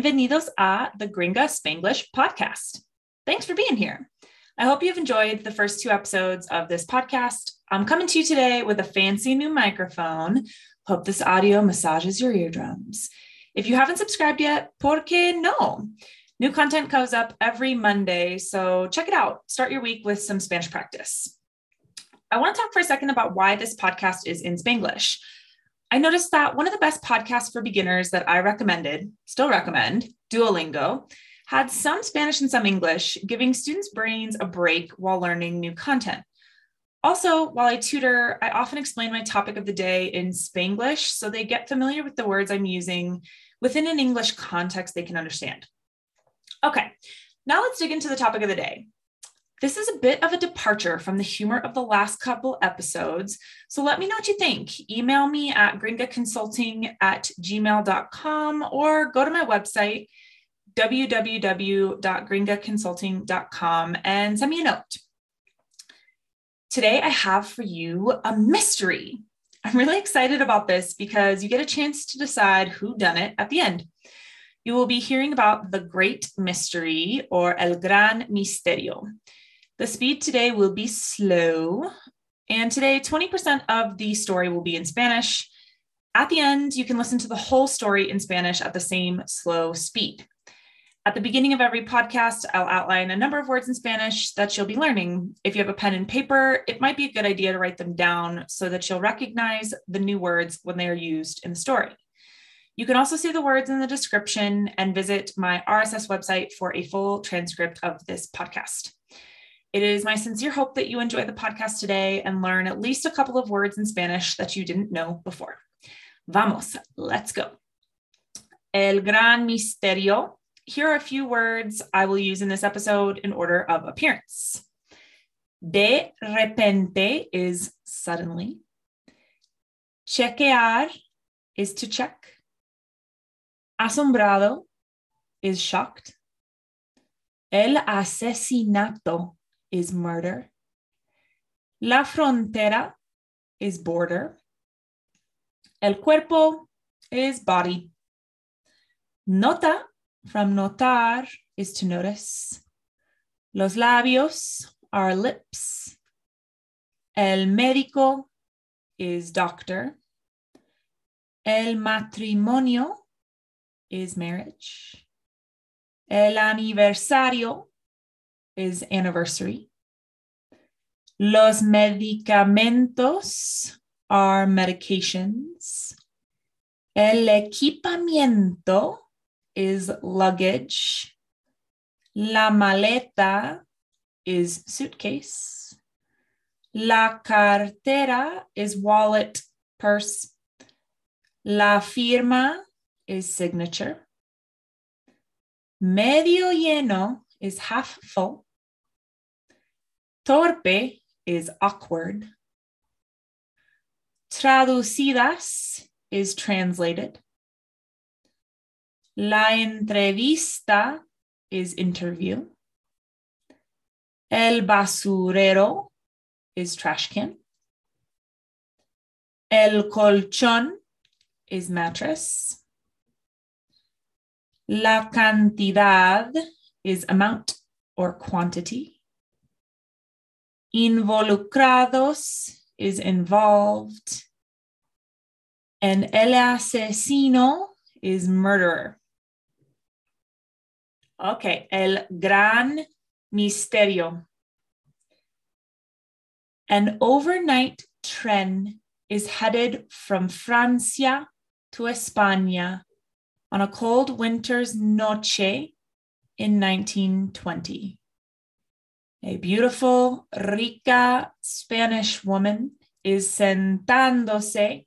bienvenidos a the Gringa Spanglish podcast. Thanks for being here. I hope you've enjoyed the first two episodes of this podcast. I'm coming to you today with a fancy new microphone. Hope this audio massages your eardrums. If you haven't subscribed yet, por qué no? New content comes up every Monday, so check it out. Start your week with some Spanish practice. I want to talk for a second about why this podcast is in Spanglish. I noticed that one of the best podcasts for beginners that I recommended, still recommend, Duolingo, had some Spanish and some English, giving students' brains a break while learning new content. Also, while I tutor, I often explain my topic of the day in Spanglish so they get familiar with the words I'm using within an English context they can understand. Okay, now let's dig into the topic of the day. This is a bit of a departure from the humor of the last couple episodes. So let me know what you think. Email me at gringaconsulting at gmail.com or go to my website, www.gringaconsulting.com, and send me a note. Today, I have for you a mystery. I'm really excited about this because you get a chance to decide who done it at the end. You will be hearing about the Great Mystery or El Gran Misterio. The speed today will be slow. And today, 20% of the story will be in Spanish. At the end, you can listen to the whole story in Spanish at the same slow speed. At the beginning of every podcast, I'll outline a number of words in Spanish that you'll be learning. If you have a pen and paper, it might be a good idea to write them down so that you'll recognize the new words when they are used in the story. You can also see the words in the description and visit my RSS website for a full transcript of this podcast. It is my sincere hope that you enjoy the podcast today and learn at least a couple of words in Spanish that you didn't know before. Vamos, let's go. El gran misterio. Here are a few words I will use in this episode in order of appearance. De repente is suddenly. Chequear is to check. Asombrado is shocked. El asesinato is murder. La frontera is border. El cuerpo is body. Nota from notar is to notice. Los labios are lips. El médico is doctor. El matrimonio is marriage. El aniversario is anniversary. Los medicamentos are medications. El equipamiento is luggage. La maleta is suitcase. La cartera is wallet, purse. La firma is signature. Medio lleno is half full. Torpe is awkward. Traducidas is translated. La entrevista is interview. El basurero is trash can. El colchón is mattress. La cantidad is amount or quantity. Involucrados is involved. And el asesino is murderer. Okay, el gran misterio. An overnight tren is headed from Francia to España on a cold winter's noche in 1920. A beautiful, rica Spanish woman is sentándose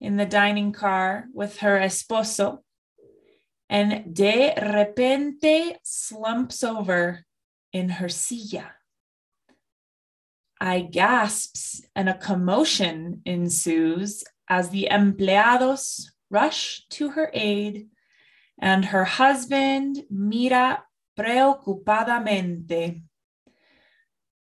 in the dining car with her esposo and de repente slumps over in her silla. Hay gasps and a commotion ensues as the empleados rush to her aid and her husband mira preocupadamente.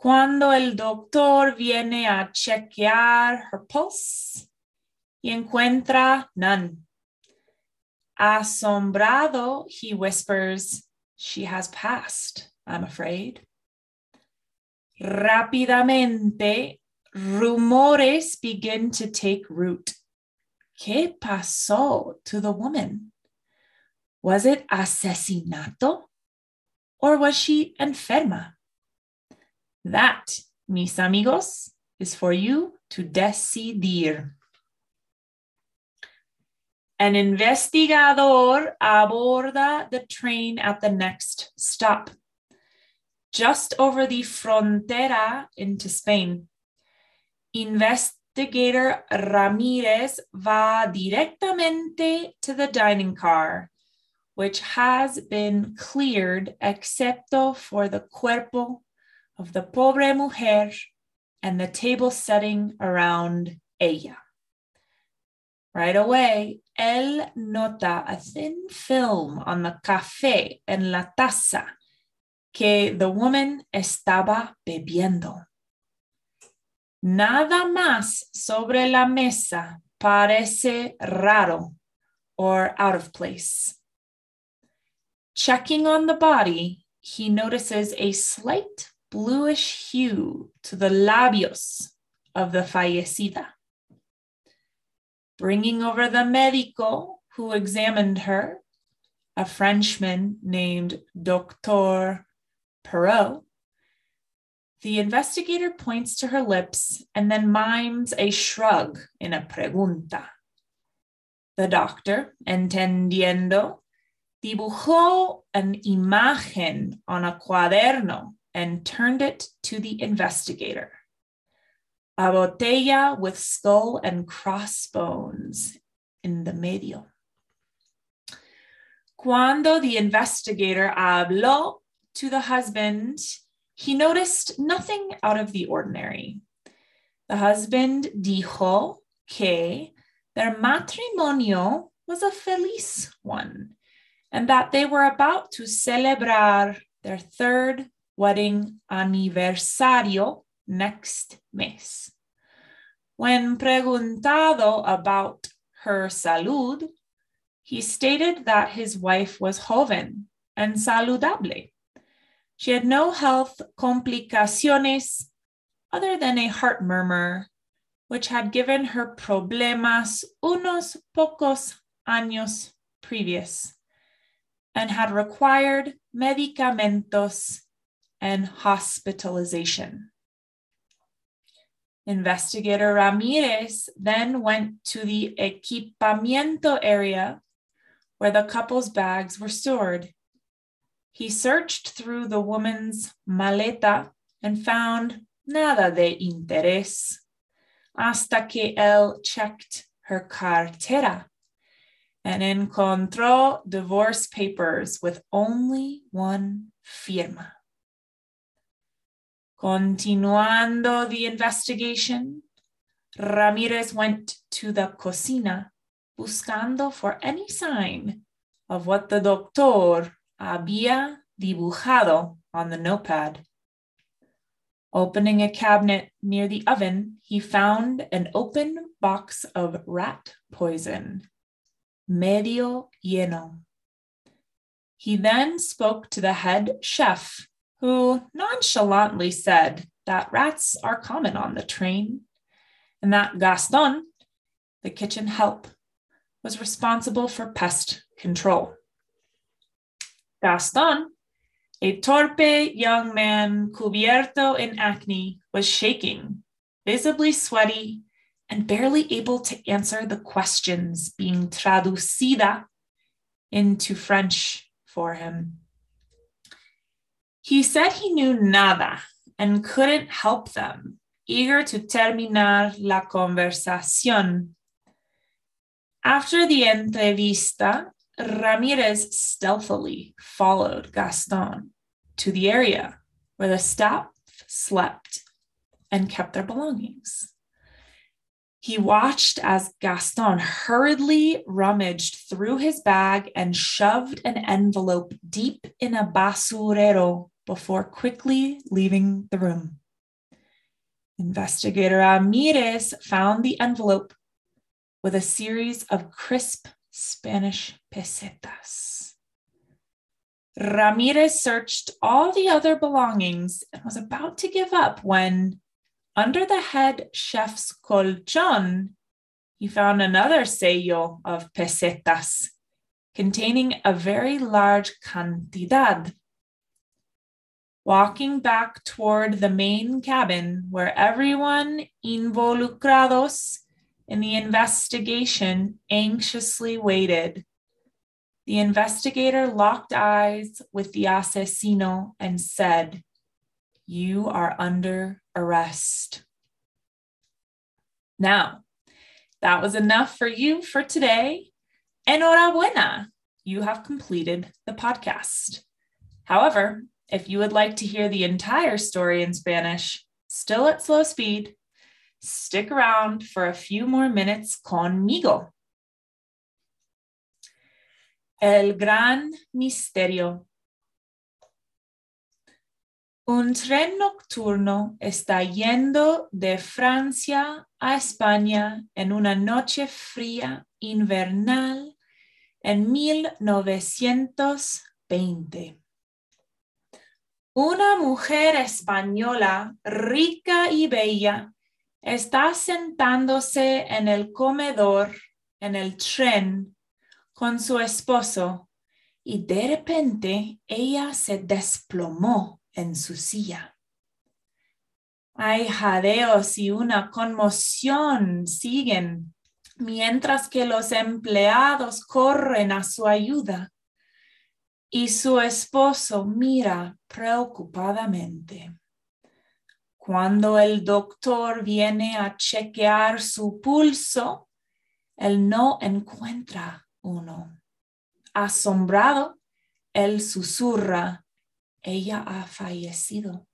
Cuando el doctor viene a chequear her pulse y encuentra none. Asombrado, he whispers, She has passed, I'm afraid. Rápidamente, rumores begin to take root. ¿Qué pasó to the woman? Was it asesinato? Or was she enferma? That, mis amigos, is for you to decidir. An investigador aborda the train at the next stop, just over the frontera into Spain. Investigator Ramirez va directamente to the dining car, which has been cleared excepto for the cuerpo of the pobre mujer and the table setting around ella. Right away, él nota a thin film on the café en la taza que the woman estaba bebiendo. Nada más sobre la mesa parece raro or out of place. Checking on the body, he notices a slight bluish hue to the labios of the fallecida. Bringing over the médico who examined her, a Frenchman named Doctor Perot, the investigator points to her lips and then mimes a shrug in a pregunta. The doctor, entendiendo, dibujó an imagen on a cuaderno and turned it to the investigator. A botella with skull and crossbones in the medio. Cuando the investigator habló to the husband, he noticed nothing out of the ordinary. The husband dijo que their matrimonio was a feliz one and that they were about to celebrar their third wedding aniversario next mes. When preguntado about her salud, he stated that his wife was joven and saludable. She had no health complicaciones other than a heart murmur, which had given her problemas unos pocos años previous and had required medicamentos and hospitalization. Investigator Ramirez then went to the equipamiento area where the couple's bags were stored. He searched through the woman's maleta and found nada de interés hasta que él checked her cartera and encontró divorce papers with only one firma. Continuando the investigation, Ramirez went to the cocina buscando for any sign of what the doctor había dibujado on the notepad. Opening a cabinet near the oven, he found an open box of rat poison, medio lleno. He then spoke to the head chef who nonchalantly said that rats are common on the train and that Gaston, the kitchen help, was responsible for pest control. Gaston, a torpe young man cubierto in acne, was shaking, visibly sweaty, and barely able to answer the questions being traducida into French for him. He said he knew nada and couldn't help them, eager to terminar la conversación. After the entrevista, Ramirez stealthily followed Gaston to the area where the staff slept and kept their belongings. He watched as Gaston hurriedly rummaged through his bag and shoved an envelope deep in a basurero before quickly leaving the room. Investigator Ramirez found the envelope with a series of crisp Spanish pesetas. Ramirez searched all the other belongings and was about to give up when, under the head chef's colchon, he found another sello of pesetas containing a very large cantidad. Walking back toward the main cabin where everyone involucrados in the investigation anxiously waited. The investigator locked eyes with the asesino and said, You are under arrest. Now, that was enough for you for today. Enhorabuena, you have completed the podcast. However, if you would like to hear the entire story in Spanish, still at slow speed, Stick around for a few more minutes conmigo. El gran misterio. Un tren nocturno está yendo de Francia a España en una noche fría invernal en 1920. Una mujer española rica y bella está sentándose en el comedor, en el tren, con su esposo y de repente ella se desplomó en su silla. Hay jadeos y una conmoción siguen mientras que los empleados corren a su ayuda y su esposo mira preocupadamente. Cuando el doctor viene a chequear su pulso, él no encuentra uno. Asombrado, él susurra, ella ha fallecido.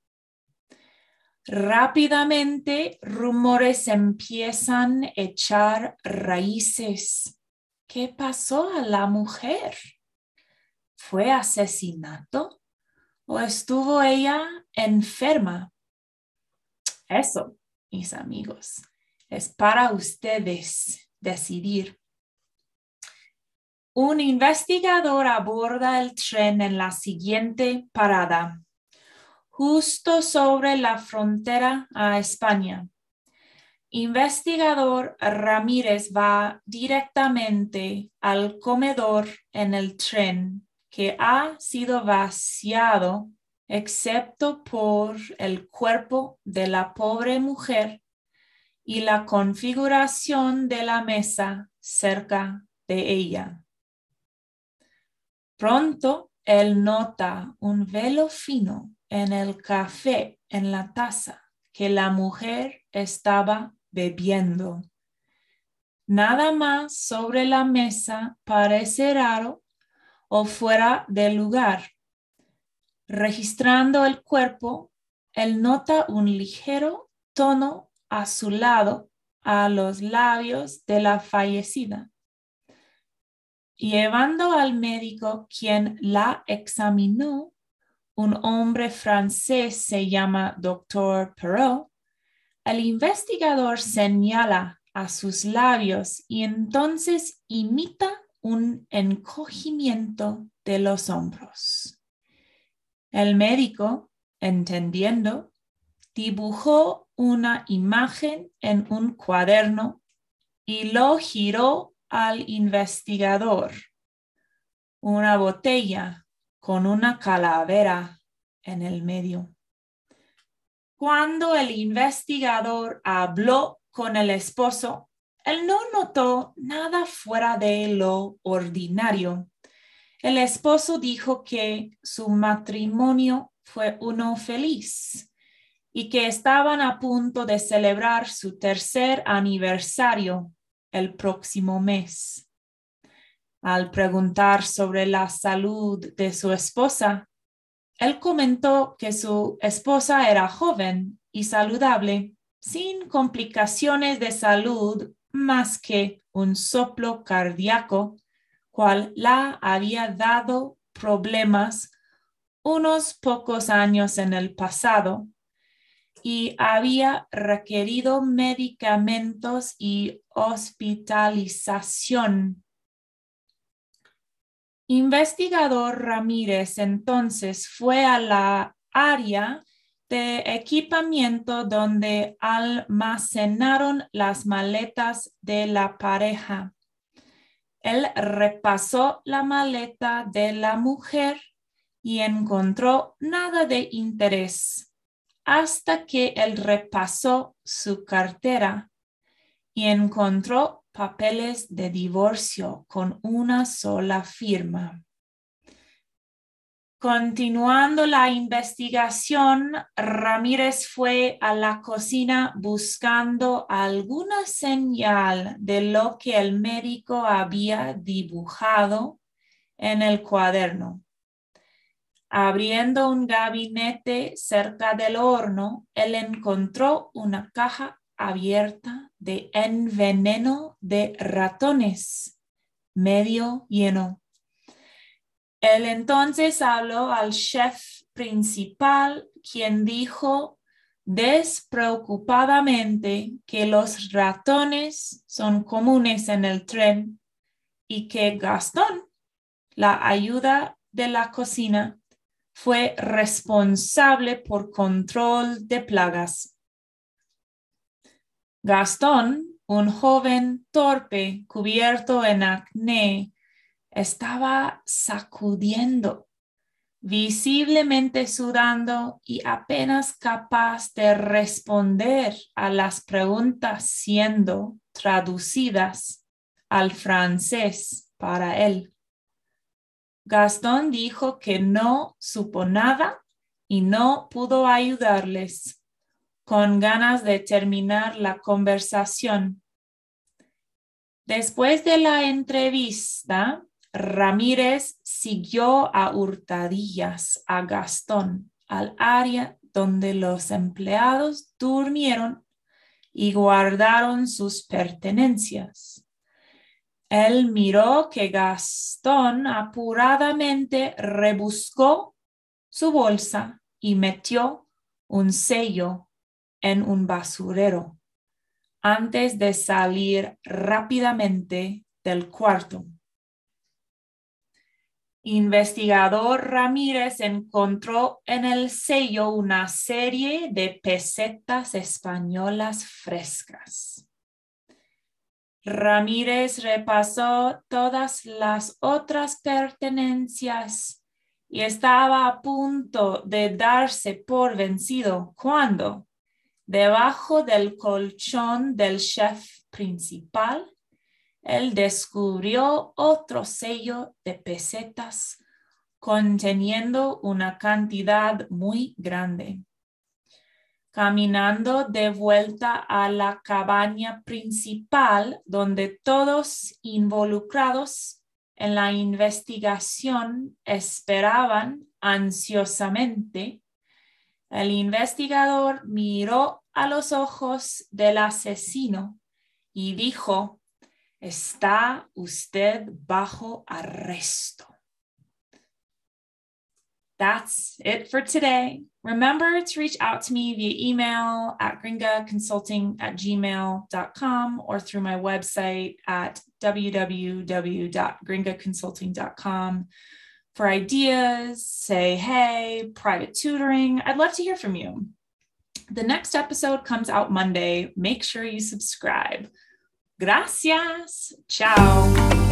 Rápidamente rumores empiezan a echar raíces. ¿Qué pasó a la mujer? ¿Fue asesinato? ¿O estuvo ella enferma eso, mis amigos, es para ustedes decidir. Un investigador aborda el tren en la siguiente parada, justo sobre la frontera a España. Investigador Ramírez va directamente al comedor en el tren que ha sido vaciado excepto por el cuerpo de la pobre mujer y la configuración de la mesa cerca de ella. Pronto él nota un velo fino en el café en la taza que la mujer estaba bebiendo. Nada más sobre la mesa parece raro o fuera de lugar Registrando el cuerpo, él nota un ligero tono azulado a los labios de la fallecida. Llevando al médico quien la examinó, un hombre francés se llama Dr. Perrault, el investigador señala a sus labios y entonces imita un encogimiento de los hombros. El médico, entendiendo, dibujó una imagen en un cuaderno y lo giró al investigador. Una botella con una calavera en el medio. Cuando el investigador habló con el esposo, él no notó nada fuera de lo ordinario el esposo dijo que su matrimonio fue uno feliz y que estaban a punto de celebrar su tercer aniversario el próximo mes. Al preguntar sobre la salud de su esposa, él comentó que su esposa era joven y saludable, sin complicaciones de salud más que un soplo cardíaco cual la había dado problemas unos pocos años en el pasado y había requerido medicamentos y hospitalización. Investigador Ramírez entonces fue a la área equipamiento donde almacenaron las maletas de la pareja. Él repasó la maleta de la mujer y encontró nada de interés hasta que él repasó su cartera y encontró papeles de divorcio con una sola firma. Continuando la investigación, Ramírez fue a la cocina buscando alguna señal de lo que el médico había dibujado en el cuaderno. Abriendo un gabinete cerca del horno, él encontró una caja abierta de enveneno de ratones, medio lleno. Él entonces habló al chef principal, quien dijo despreocupadamente que los ratones son comunes en el tren y que Gastón, la ayuda de la cocina, fue responsable por control de plagas. Gastón, un joven torpe cubierto en acné, estaba sacudiendo, visiblemente sudando y apenas capaz de responder a las preguntas siendo traducidas al francés para él. Gastón dijo que no supo nada y no pudo ayudarles, con ganas de terminar la conversación. Después de la entrevista, Ramírez siguió a hurtadillas a Gastón al área donde los empleados durmieron y guardaron sus pertenencias. Él miró que Gastón apuradamente rebuscó su bolsa y metió un sello en un basurero antes de salir rápidamente del cuarto investigador Ramírez encontró en el sello una serie de pesetas españolas frescas. Ramírez repasó todas las otras pertenencias y estaba a punto de darse por vencido cuando, debajo del colchón del chef principal, él descubrió otro sello de pesetas conteniendo una cantidad muy grande. Caminando de vuelta a la cabaña principal donde todos involucrados en la investigación esperaban ansiosamente, el investigador miró a los ojos del asesino y dijo, Está usted bajo arresto. That's it for today. Remember to reach out to me via email at gringaconsulting at gmail.com or through my website at www.gringaconsulting.com for ideas, say hey, private tutoring. I'd love to hear from you. The next episode comes out Monday. Make sure you subscribe. Gracias. Chao.